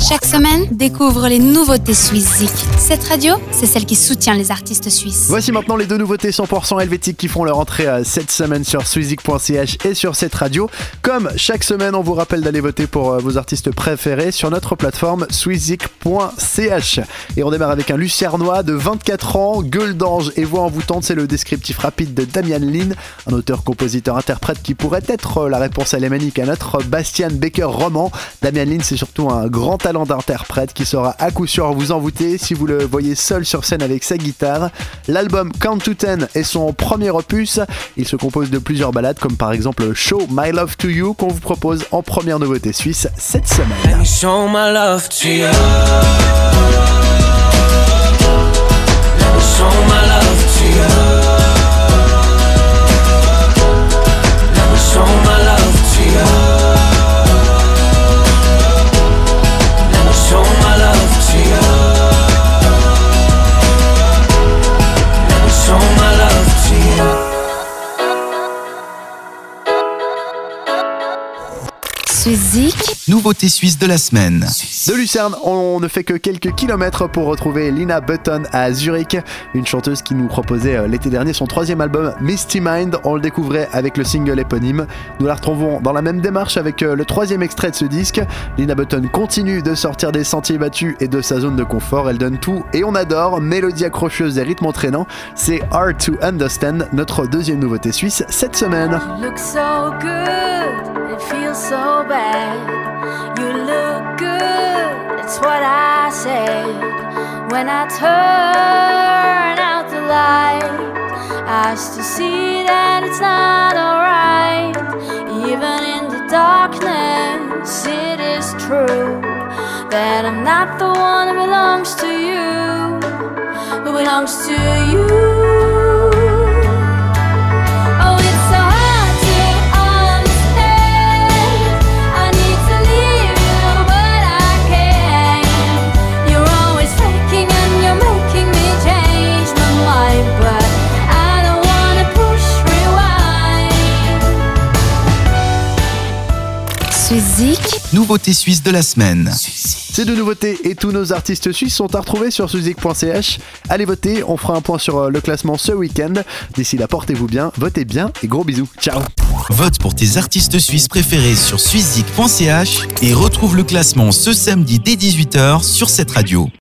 Chaque semaine, découvre les nouveautés suisses Cette radio, c'est celle qui soutient les artistes suisses. Voici maintenant les deux nouveautés 100% helvétiques qui font leur entrée euh, cette semaine sur swiszik.ch et sur cette radio. Comme chaque semaine, on vous rappelle d'aller voter pour euh, vos artistes préférés sur notre plateforme swiszik.ch. Et on démarre avec un lucernois de 24 ans, gueule d'ange et voix envoûtante. C'est le descriptif rapide de Damian Lynn, un auteur, compositeur, interprète qui pourrait être la réponse alémanique à notre Bastian Baker roman. Damian Lynn, c'est surtout un grand d'interprète qui sera à coup sûr vous envoûter si vous le voyez seul sur scène avec sa guitare. L'album Count to Ten est son premier opus. Il se compose de plusieurs ballades comme par exemple Show My Love to You qu'on vous propose en première nouveauté suisse cette semaine. Suzy. Nouveauté suisse de la semaine. De Lucerne, on ne fait que quelques kilomètres pour retrouver Lina Button à Zurich, une chanteuse qui nous proposait euh, l'été dernier son troisième album Misty Mind. On le découvrait avec le single éponyme. Nous la retrouvons dans la même démarche avec euh, le troisième extrait de ce disque. Lina Button continue de sortir des sentiers battus et de sa zone de confort. Elle donne tout et on adore. Mélodie accrocheuse et rythme entraînant. C'est Hard to Understand, notre deuxième nouveauté suisse cette semaine. feel so bad. You look good, that's what I said. When I turn out the light, I still see that it's not alright. Even in the darkness, it is true that I'm not the one who belongs to you, who belongs to you. Nouveauté suisse de la semaine. Ces deux nouveautés et tous nos artistes suisses sont à retrouver sur suzik.ch. Allez voter, on fera un point sur euh, le classement ce week-end. D'ici là, portez-vous bien, votez bien et gros bisous. Ciao Vote pour tes artistes suisses préférés sur suizik.ch et retrouve le classement ce samedi dès 18h sur cette radio.